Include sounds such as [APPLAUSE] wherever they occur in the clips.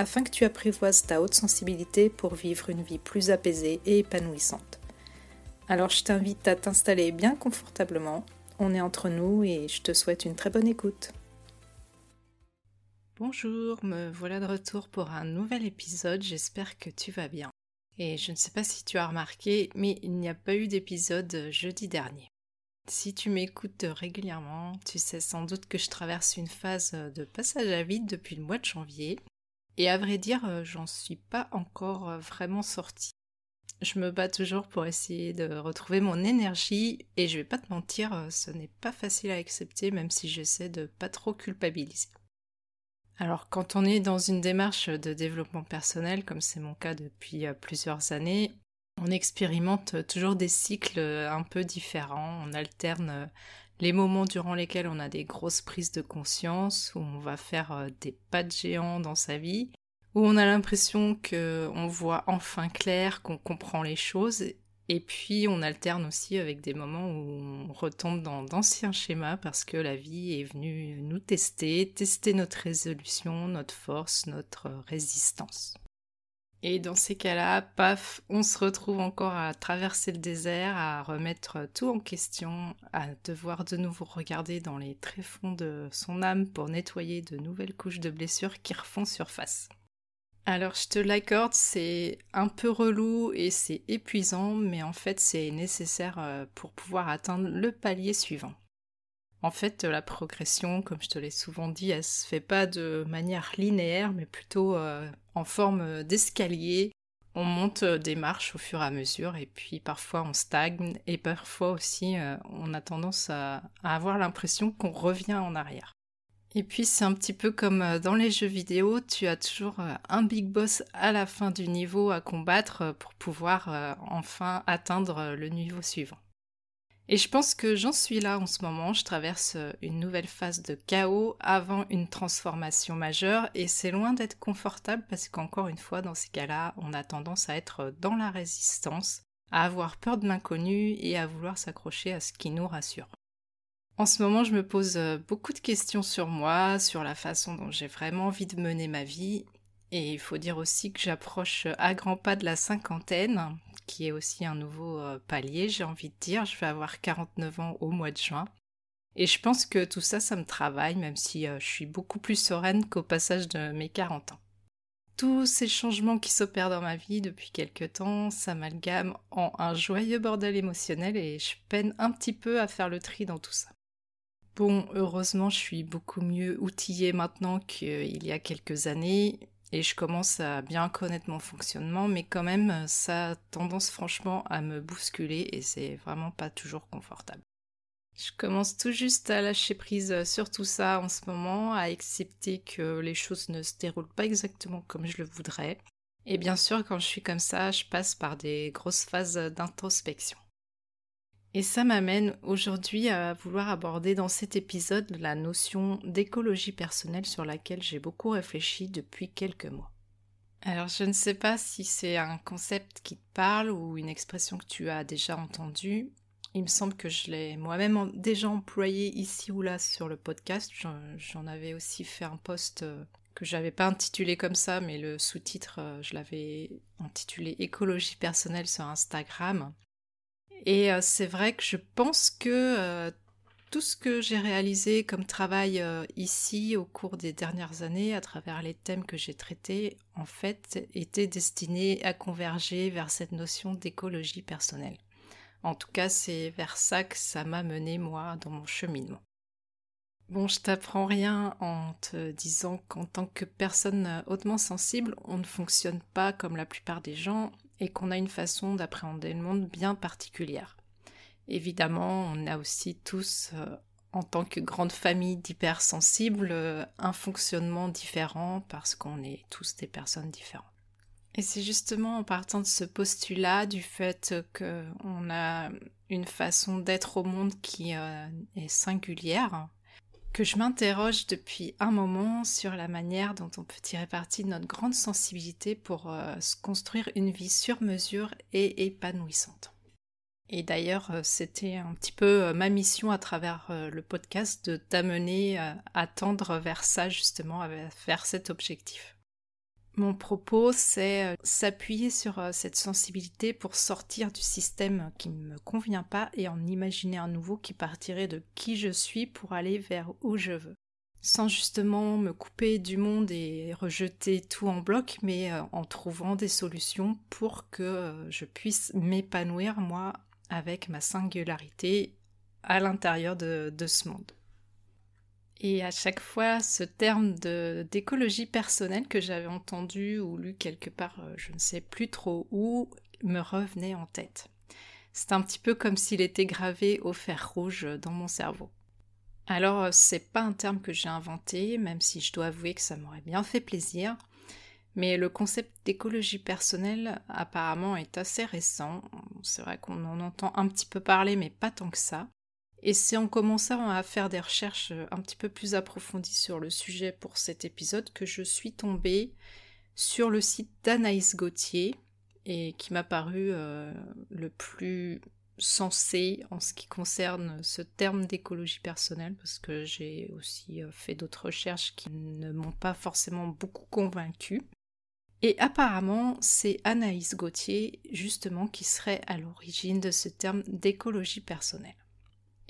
afin que tu apprivoises ta haute sensibilité pour vivre une vie plus apaisée et épanouissante. Alors je t'invite à t'installer bien confortablement, on est entre nous et je te souhaite une très bonne écoute. Bonjour, me voilà de retour pour un nouvel épisode, j'espère que tu vas bien. Et je ne sais pas si tu as remarqué, mais il n'y a pas eu d'épisode jeudi dernier. Si tu m'écoutes régulièrement, tu sais sans doute que je traverse une phase de passage à vide depuis le mois de janvier, et à vrai dire, euh, j'en suis pas encore euh, vraiment sortie. Je me bats toujours pour essayer de retrouver mon énergie et je vais pas te mentir, euh, ce n'est pas facile à accepter même si j'essaie de pas trop culpabiliser. Alors quand on est dans une démarche de développement personnel, comme c'est mon cas depuis plusieurs années, on expérimente toujours des cycles un peu différents, on alterne les moments durant lesquels on a des grosses prises de conscience, où on va faire euh, des pas de géant dans sa vie, où on a l'impression qu'on voit enfin clair, qu'on comprend les choses, et puis on alterne aussi avec des moments où on retombe dans d'anciens schémas parce que la vie est venue nous tester, tester notre résolution, notre force, notre résistance. Et dans ces cas-là, paf, on se retrouve encore à traverser le désert, à remettre tout en question, à devoir de nouveau regarder dans les tréfonds de son âme pour nettoyer de nouvelles couches de blessures qui refont surface. Alors je te l'accorde, c'est un peu relou et c'est épuisant, mais en fait c'est nécessaire euh, pour pouvoir atteindre le palier suivant. En fait, la progression, comme je te l'ai souvent dit, elle se fait pas de manière linéaire, mais plutôt euh, en forme d'escalier. On monte euh, des marches au fur et à mesure, et puis parfois on stagne, et parfois aussi euh, on a tendance à, avoir l'impression qu'on revient en arrière. Et puis c'est un petit peu comme dans les jeux vidéo, tu as toujours un big boss à la fin du niveau à combattre pour pouvoir enfin atteindre le niveau suivant. Et je pense que j'en suis là en ce moment, je traverse euh, une nouvelle phase de chaos avant une transformation majeure et c'est loin d'être confortable parce qu'encore une fois dans ces cas-là, on a tendance à être dans la résistance, à avoir peur de l'inconnu et à vouloir s'accrocher à ce qui nous rassure. En ce moment, je me pose euh, beaucoup de questions sur moi, sur la façon dont j'ai vraiment envie de mener ma vie. Et il faut dire aussi que j'approche à grands pas de la cinquantaine, qui est aussi un nouveau euh, palier, j'ai envie de dire. Je vais avoir 49 ans au mois de juin. Et je pense que tout ça, ça me travaille, même si euh, je suis beaucoup plus sereine qu'au passage de mes 40 ans. Tous ces changements qui s'opèrent dans ma vie depuis quelque temps s'amalgament en un joyeux bordel émotionnel et je peine un petit peu à faire le tri dans tout ça. Bon, heureusement, je suis beaucoup mieux outillée maintenant qu'il y a quelques années et je commence à bien connaître mon fonctionnement, mais quand même, ça a tendance franchement à me bousculer et c'est vraiment pas toujours confortable. Je commence tout juste à lâcher prise sur tout ça en ce moment, à accepter que les choses ne se déroulent pas exactement comme je le voudrais. Et bien sûr, quand je suis comme ça, je passe par des grosses phases d'introspection. Et ça m'amène aujourd'hui à vouloir aborder dans cet épisode la notion d'écologie personnelle sur laquelle j'ai beaucoup réfléchi depuis quelques mois. Alors je ne sais pas si c'est un concept qui te parle ou une expression que tu as déjà entendue. Il me semble que je l'ai moi-même déjà employé ici ou là sur le podcast. J'en avais aussi fait un post euh, que j'avais pas intitulé comme ça, mais le sous-titre, euh, je l'avais intitulé Écologie personnelle sur Instagram. Et euh, c'est vrai que je pense que euh, tout ce que j'ai réalisé comme travail euh, ici au cours des dernières années, à travers les thèmes que j'ai traités, en fait, était destiné à converger vers cette notion d'écologie personnelle. En tout cas, c'est vers ça que ça m'a mené, moi, dans mon cheminement. Bon, je t'apprends rien en te disant qu'en tant que personne hautement sensible, on ne fonctionne pas comme la plupart des gens et qu'on a une façon d'appréhender le monde bien particulière. Évidemment, on a aussi tous, euh, en tant que grande famille d'hypersensibles, euh, un fonctionnement différent parce qu'on est tous des personnes différentes. Et c'est justement en partant de ce postulat du fait qu'on a une façon d'être au monde qui euh, est singulière que je m'interroge depuis un moment sur la manière dont on peut tirer parti de notre grande sensibilité pour euh, construire une vie sur mesure et épanouissante. Et d'ailleurs, euh, c'était un petit peu ma mission à travers le podcast de t'amener à tendre vers ça justement, vers cet objectif. Mon propos, c'est euh, s'appuyer sur euh, cette sensibilité pour sortir du système qui ne me convient pas et en imaginer un nouveau qui partirait de qui je suis pour aller vers où je veux. Sans justement me couper du monde et rejeter tout en bloc, mais euh, en trouvant des solutions pour que je puisse m'épanouir moi avec ma singularité à l'intérieur de ce monde. Et à chaque fois, ce terme d'écologie personnelle que j'avais entendu ou lu quelque part, euh, je ne sais plus trop où, me revenait en tête. C'est un petit peu comme s'il était gravé au fer rouge dans mon cerveau. Alors, euh, c'est pas un terme que j'ai inventé, même si je dois avouer que ça m'aurait bien fait plaisir. Mais le concept d'écologie personnelle apparemment est assez récent. C'est vrai qu'on en entend un petit peu parler, mais pas tant que ça. Et c'est en commençant à faire des recherches euh, un petit peu plus approfondies sur le sujet pour cet épisode que je suis tombée sur le site d'Anaïs Gauthier et qui m'a paru euh, le plus sensé en ce qui concerne ce terme d'écologie personnelle parce que j'ai aussi euh, fait d'autres recherches qui ne m'ont pas forcément beaucoup convaincue. Et apparemment, c'est Anaïs Gauthier justement qui serait à l'origine de ce terme d'écologie personnelle.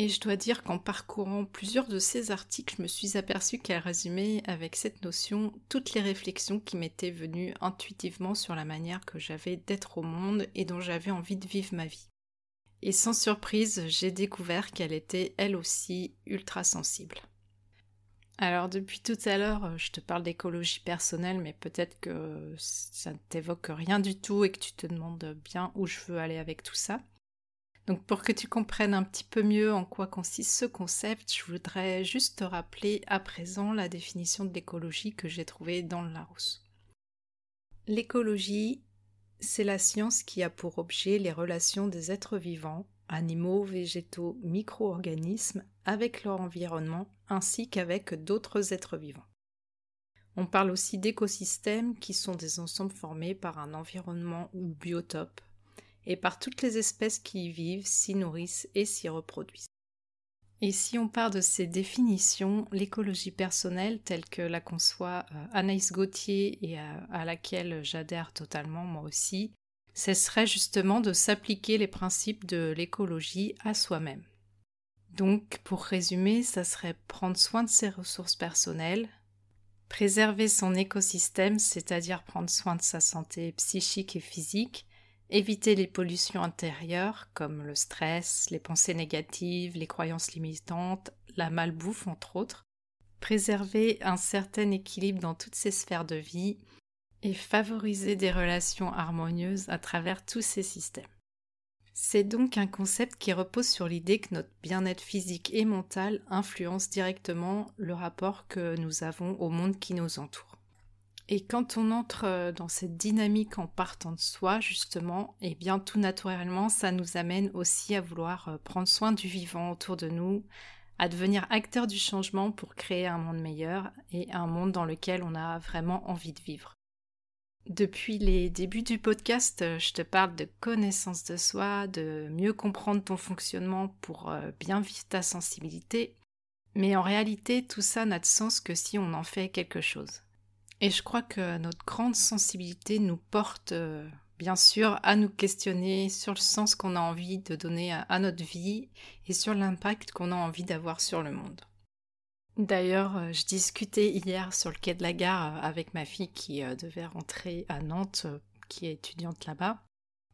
Et je dois dire qu'en parcourant plusieurs de ces articles, je me suis aperçue qu'elle résumait avec cette notion toutes les réflexions qui m'étaient venues intuitivement sur la manière que j'avais d'être au monde et dont j'avais envie de vivre ma vie. Et sans surprise, j'ai découvert qu'elle était elle aussi ultra sensible. Alors depuis tout à l'heure, je te parle d'écologie personnelle, mais peut-être que ça ne t'évoque rien du tout et que tu te demandes bien où je veux aller avec tout ça. Donc pour que tu comprennes un petit peu mieux en quoi consiste ce concept, je voudrais juste te rappeler à présent la définition de l'écologie que j'ai trouvée dans le Larousse. L'écologie, c'est la science qui a pour objet les relations des êtres vivants, animaux, végétaux, micro-organismes, avec leur environnement ainsi qu'avec d'autres êtres vivants. On parle aussi d'écosystèmes qui sont des ensembles formés par un environnement ou biotope et par toutes les espèces qui y vivent, s'y nourrissent et s'y reproduisent. Et si on part de ces définitions, l'écologie personnelle telle que la conçoit euh, Anaïs Gauthier et à, laquelle j'adhère totalement moi aussi, ce serait justement de s'appliquer les principes de l'écologie à soi-même. Donc, pour résumer, ça serait prendre soin de ses ressources personnelles, préserver son écosystème, c'est-à-dire prendre soin de sa santé psychique et physique, Éviter les pollutions intérieures comme le stress, les pensées négatives, les croyances limitantes, la malbouffe entre autres. Préserver un certain équilibre dans toutes ces sphères de vie et favoriser des relations harmonieuses à travers tous ces systèmes. C'est donc un concept qui repose sur l'idée que notre bien-être physique et mental influence directement le rapport que nous avons au monde qui nous entoure. Et quand on entre euh, dans cette dynamique en partant de soi, justement, eh bien tout naturellement, ça nous amène aussi à vouloir euh, prendre soin du vivant autour de nous, à devenir acteur du changement pour créer un monde meilleur et un monde dans lequel on a vraiment envie de vivre. Depuis les débuts du podcast, euh, je te parle de connaissance de soi, de mieux comprendre ton fonctionnement pour bien vivre ta sensibilité, mais en réalité, tout ça n'a de sens que si on en fait quelque chose. Et je crois que notre grande sensibilité nous porte, euh, bien sûr, à nous questionner sur le sens qu'on a envie de donner à, notre vie et sur l'impact qu'on a envie d'avoir sur le monde. D'ailleurs, euh, je discutais hier sur le quai de la gare euh, avec ma fille qui devait rentrer à Nantes, qui est étudiante là-bas.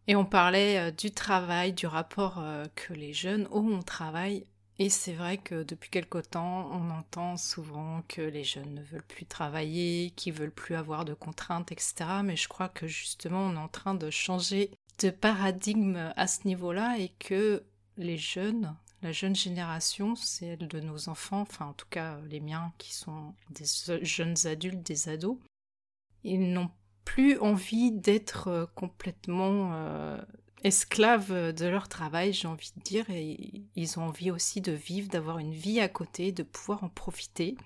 Et on parlait du travail, du rapport que les jeunes ont au travail et c'est vrai que depuis quelque temps, on entend souvent que les jeunes ne veulent plus travailler, qu'ils veulent plus avoir de contraintes, etc. Mais je crois que justement, on est en train de changer de paradigme à ce niveau-là et que les jeunes, la jeune génération, celle de nos enfants, enfin en tout cas les miens qui sont des jeunes adultes, des ados, ils n'ont plus envie d'être complètement esclaves de leur travail, j'ai envie de dire, et ils ont envie aussi de vivre, d'avoir une vie à côté, de pouvoir en profiter.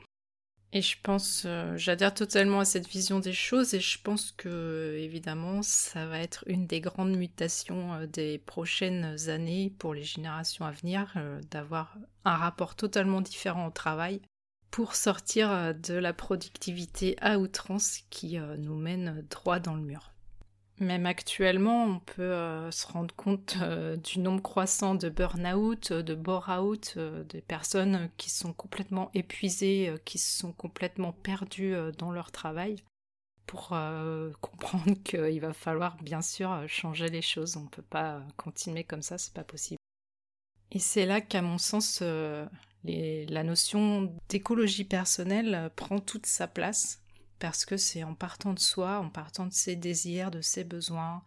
Et je pense, euh, j'adhère totalement à cette vision des choses et je pense que, évidemment, ça va être une des grandes mutations euh, des prochaines années pour les générations à venir, euh, d'avoir un rapport totalement différent au travail pour sortir de la productivité à outrance qui nous mène droit dans le mur. Même actuellement, on peut euh, se rendre compte euh, du nombre croissant de burn-out, de bore-out, euh, des personnes qui sont complètement épuisées, qui sont complètement perdues dans leur travail, pour [LAUGHS] comprendre qu'il va falloir bien sûr changer les choses. On ne peut pas continuer comme ça, c'est pas possible. Et c'est là qu'à mon sens, la notion d'écologie personnelle prend toute sa place parce que c'est en partant de soi, en partant de ses désirs, de ses besoins,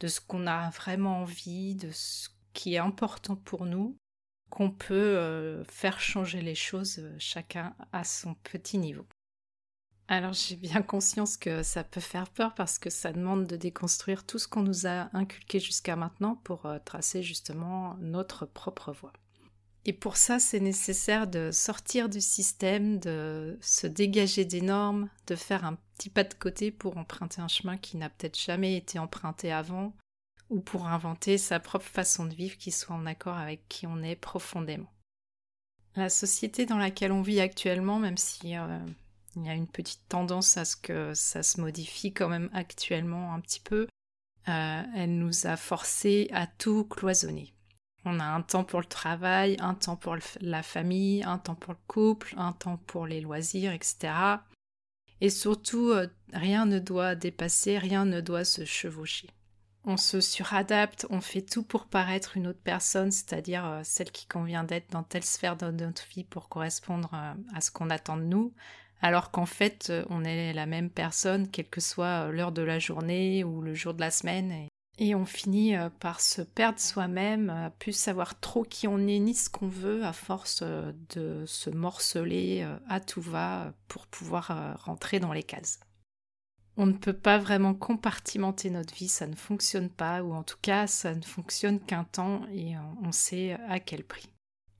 de ce qu'on a vraiment envie, de ce qui est important pour nous, qu'on peut euh, faire changer les choses euh, chacun à son petit niveau. Alors j'ai bien conscience que ça peut faire peur parce que ça demande de déconstruire tout ce qu'on nous a inculqué jusqu'à maintenant pour euh, tracer justement notre propre voie. Et pour ça, c'est nécessaire de sortir du système, de se dégager des normes, de faire un petit pas de côté pour emprunter un chemin qui n'a peut-être jamais été emprunté avant, ou pour inventer sa propre façon de vivre qui soit en accord avec qui on est profondément. La société dans laquelle on vit actuellement, même si euh, il y a une petite tendance à ce que ça se modifie quand même actuellement un petit peu, euh, elle nous a forcé à tout cloisonner. On a un temps pour le travail, un temps pour la famille, un temps pour le couple, un temps pour les loisirs, etc. Et surtout, euh, rien ne doit dépasser, rien ne doit se chevaucher. On se suradapte, on fait tout pour paraître une autre personne, c'est-à-dire euh, celle qui convient d'être dans telle sphère de notre vie pour correspondre euh, à ce qu'on attend de nous, alors qu'en fait, on est la même personne, quelle que soit l'heure de la journée ou le jour de la semaine. On finit euh, par se perdre soi-même, plus savoir trop qui on est ni ce qu'on veut, à force euh, de se morceler euh, à tout va pour pouvoir rentrer dans les cases. On ne peut pas vraiment compartimenter notre vie, ça ne fonctionne pas, ou en tout cas ça ne fonctionne qu'un temps et on sait à quel prix.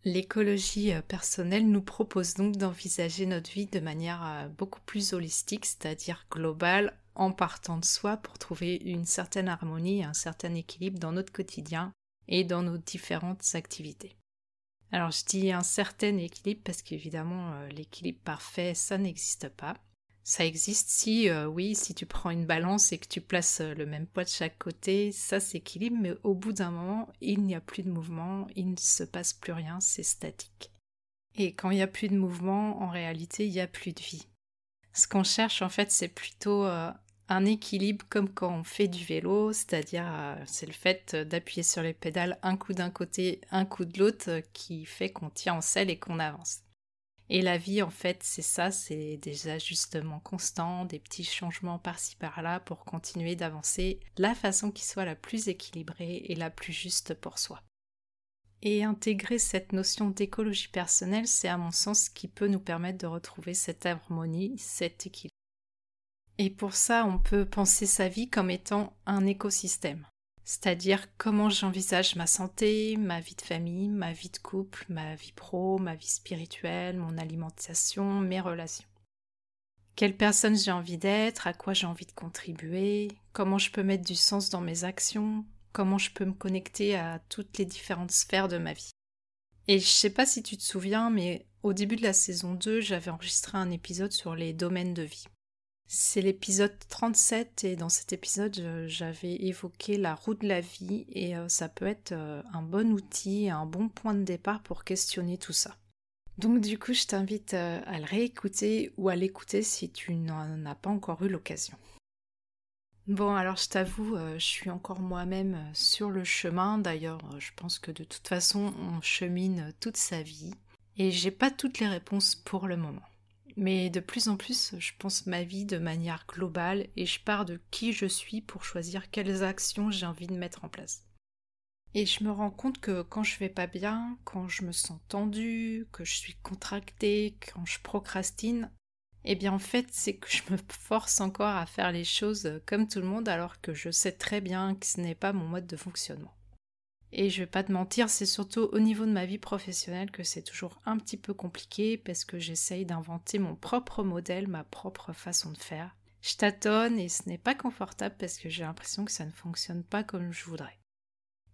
L'écologie personnelle nous propose donc d'envisager notre vie de manière beaucoup plus holistique, c'est-à-dire globale, en partant de soi pour trouver une certaine harmonie, un certain équilibre dans notre quotidien et dans nos différentes activités. Alors je dis un certain équilibre parce qu'évidemment euh, l'équilibre parfait ça n'existe pas. Ça existe si euh, oui, si tu prends une balance et que tu places euh, le même poids de chaque côté, ça s'équilibre, mais au bout d'un moment, il n'y a plus de mouvement, il ne se passe plus rien, c'est statique. Et quand il n'y a plus de mouvement, en réalité, il n'y a plus de vie. Ce qu'on cherche en fait, c'est plutôt un équilibre comme quand on fait du vélo, c'est-à-dire euh, c'est le fait d'appuyer sur les pédales un coup d'un côté, un coup de l'autre euh, qui fait qu'on tient en selle et qu'on avance. Et la vie en fait c'est ça, c'est des ajustements constants, des petits changements par-ci par-là pour continuer d'avancer la façon qui soit la plus équilibrée et la plus juste pour soi. Et intégrer cette notion d'écologie personnelle, c'est à mon sens ce qui peut nous permettre de retrouver cette harmonie, cet équilibre. Et pour ça, on peut penser sa vie comme étant un écosystème. C'est-à-dire comment j'envisage ma santé, ma vie de famille, ma vie de couple, ma vie pro, ma vie spirituelle, mon alimentation, mes relations. Quelle personne j'ai envie d'être, à quoi j'ai envie de contribuer, comment je peux mettre du sens dans mes actions, comment je peux me connecter à toutes les différentes sphères de ma vie. Et je sais pas si tu te souviens, mais au début de la saison 2, j'avais enregistré un épisode sur les domaines de vie. C'est l'épisode 37 et dans cet épisode j'avais évoqué la roue de la vie et euh, ça peut être euh, un bon outil, un bon point de départ pour questionner tout ça. Donc du coup je t'invite euh, à le réécouter ou à l'écouter si tu n'en as pas encore eu l'occasion. Bon alors je t'avoue, je suis encore moi-même sur le chemin, d'ailleurs je pense que de toute façon on chemine toute sa vie et j'ai pas toutes les réponses pour le moment. Mais de plus en plus, je pense ma vie de manière globale et je pars de qui je suis pour choisir quelles actions j'ai envie de mettre en place. Et je me rends compte que quand je vais pas bien, quand je me sens tendue, que je suis contractée, quand je procrastine, Eh bien en fait, c'est que je me force encore à faire les choses comme tout le monde alors que je sais très bien que ce n'est pas mon mode de fonctionnement. Et je vais pas te mentir, c'est surtout au niveau de ma vie professionnelle que c'est toujours un petit peu compliqué parce que j'essaye d'inventer mon propre modèle, ma propre façon de faire. Je tâtonne et ce n'est pas confortable parce que j'ai l'impression que ça ne fonctionne pas comme je voudrais.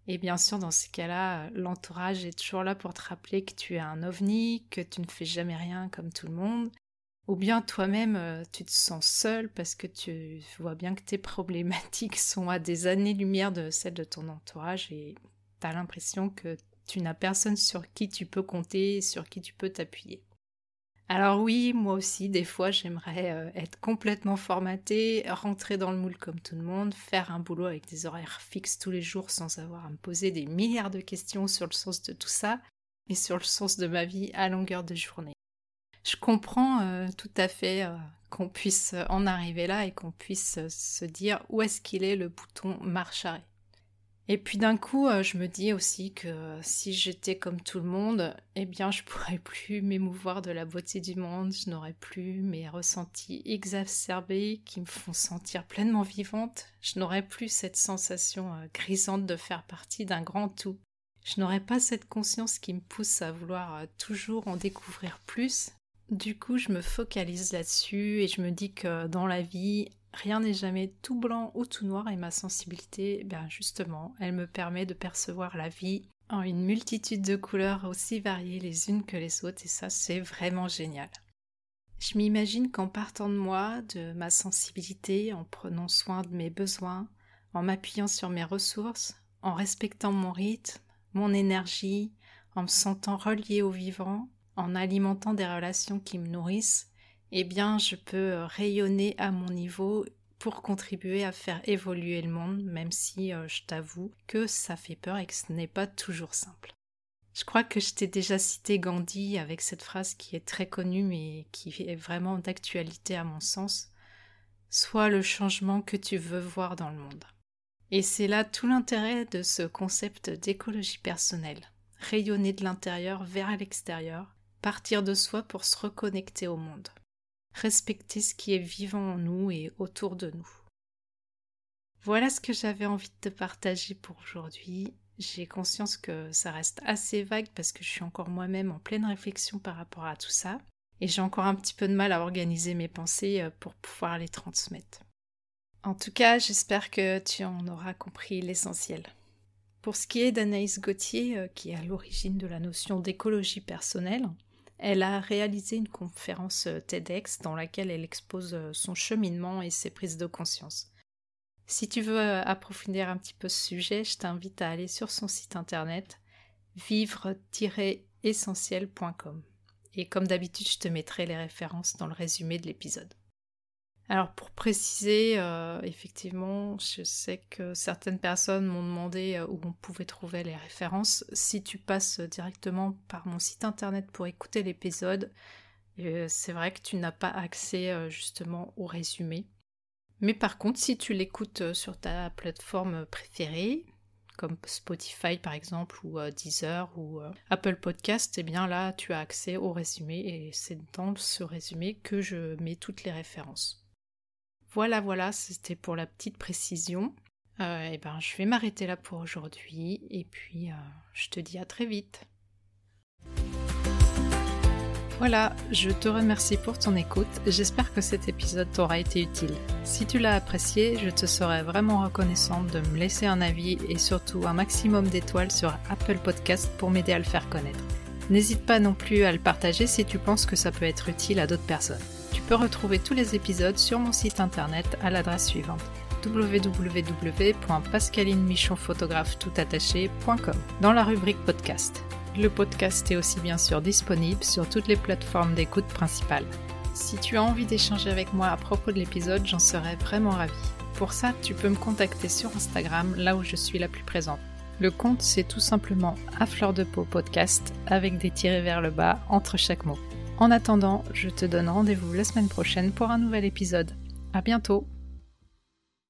Et bien sûr, dans ces cas-là, l'entourage est toujours là pour te rappeler que tu es un ovni, que tu ne fais jamais rien comme tout le monde, ou bien toi-même, euh, tu te sens seul parce que tu vois bien que tes [LAUGHS] problématiques sont à des années-lumière de celles de ton entourage et tu as l'impression que tu n'as personne sur qui tu peux compter, sur qui tu peux t'appuyer. Alors oui, moi aussi, des fois, j'aimerais euh, être complètement formatée, rentrer dans le moule comme tout le monde, faire un boulot avec des horaires fixes tous les jours sans avoir à me poser des milliards de questions sur le sens de tout ça et sur le sens de ma vie à longueur de journée. Je comprends euh, tout à fait euh, qu'on puisse en arriver là et qu'on puisse se dire où est-ce qu'il est le bouton marche arrêt. Et puis d'un coup, euh, je me dis aussi que si j'étais comme tout le monde, eh bien je pourrais [LAUGHS] plus m'émouvoir de la beauté du monde, je n'aurais plus mes ressentis exacerbés qui me font sentir pleinement vivante, je n'aurais plus cette sensation euh, grisante de faire partie d'un grand tout. Je n'aurais pas cette conscience qui me pousse à vouloir euh, toujours en découvrir plus. Du coup, je me focalise là-dessus et je me dis que dans la vie, Rien n'est jamais tout blanc ou tout noir et ma sensibilité, ben justement, elle me permet de percevoir la vie en une multitude de couleurs aussi variées les unes que les autres et ça c'est vraiment génial. Je m'imagine qu'en partant de moi, de ma sensibilité, en prenant soin de mes besoins, en m'appuyant sur mes ressources, en respectant mon rythme, mon énergie, en me sentant relié au vivant, en alimentant des relations qui me nourrissent, eh bien je peux euh, rayonner à mon niveau pour contribuer à faire évoluer le monde, même si euh, je t'avoue que ça fait peur et que ce n'est pas toujours simple. Je crois que je t'ai déjà cité Gandhi avec cette phrase qui est très connue mais qui est vraiment d'actualité à mon sens. Sois le changement que tu veux voir dans le monde. Et c'est là tout l'intérêt de ce concept d'écologie personnelle. Rayonner de l'intérieur vers l'extérieur, partir de soi pour se reconnecter au monde respecter ce qui est vivant en nous et autour de nous. Voilà ce que j'avais envie de te partager pour aujourd'hui. J'ai conscience que ça reste assez vague parce que je suis encore moi-même en pleine réflexion par rapport à tout ça et j'ai encore un petit peu de mal à organiser mes pensées euh, pour pouvoir les transmettre. En tout cas, j'espère que tu en auras compris l'essentiel. Pour ce qui est d'Anaïs Gauthier, euh, qui est à l'origine de la notion d'écologie personnelle, elle a réalisé une conférence euh, TEDx dans laquelle elle expose euh, son cheminement et ses prises de conscience. Si tu veux euh, approfondir un petit peu ce sujet, je t'invite à aller sur son site internet vivre-essentiel.com. Et comme d'habitude, je te mettrai les références dans le résumé de l'épisode. Alors pour préciser, euh, effectivement, je sais que certaines personnes m'ont demandé euh, où on pouvait trouver les références. Si tu passes directement par mon site internet pour écouter l'épisode, euh, c'est vrai que tu n'as pas accès justement au résumé. Mais par contre, si tu l'écoutes sur ta plateforme préférée, comme Spotify par exemple, ou Deezer, ou Apple Podcast, eh bien là, tu as accès au résumé et c'est dans ce résumé que je mets toutes les références. Voilà, voilà, c'était pour la petite précision. et euh, eh ben, je vais m'arrêter là pour aujourd'hui et puis euh, je te dis à très vite. Voilà, je te remercie pour ton écoute. J'espère que cet épisode t'aura été utile. Si tu l'as apprécié, je te serais vraiment reconnaissante de me laisser un avis et surtout un maximum d'étoiles sur Apple Podcast pour m'aider à le faire connaître. N'hésite pas non plus à le partager si tu penses que ça peut être utile à d'autres personnes. Tu peux retrouver tous les épisodes sur mon site internet à l'adresse suivante www.pascalineMichonphotographe.com dans la rubrique podcast. Le podcast est aussi bien sûr disponible sur toutes les plateformes d'écoute principales. Si tu as envie d'échanger avec moi à propos de l'épisode, j'en serais vraiment ravie. Pour ça, tu peux me contacter sur Instagram, là où je suis la plus présente. Le compte, c'est tout simplement à fleur de peau podcast avec des tirés vers le bas entre chaque mot. En attendant, je te donne rendez-vous la semaine prochaine pour un nouvel épisode. À bientôt!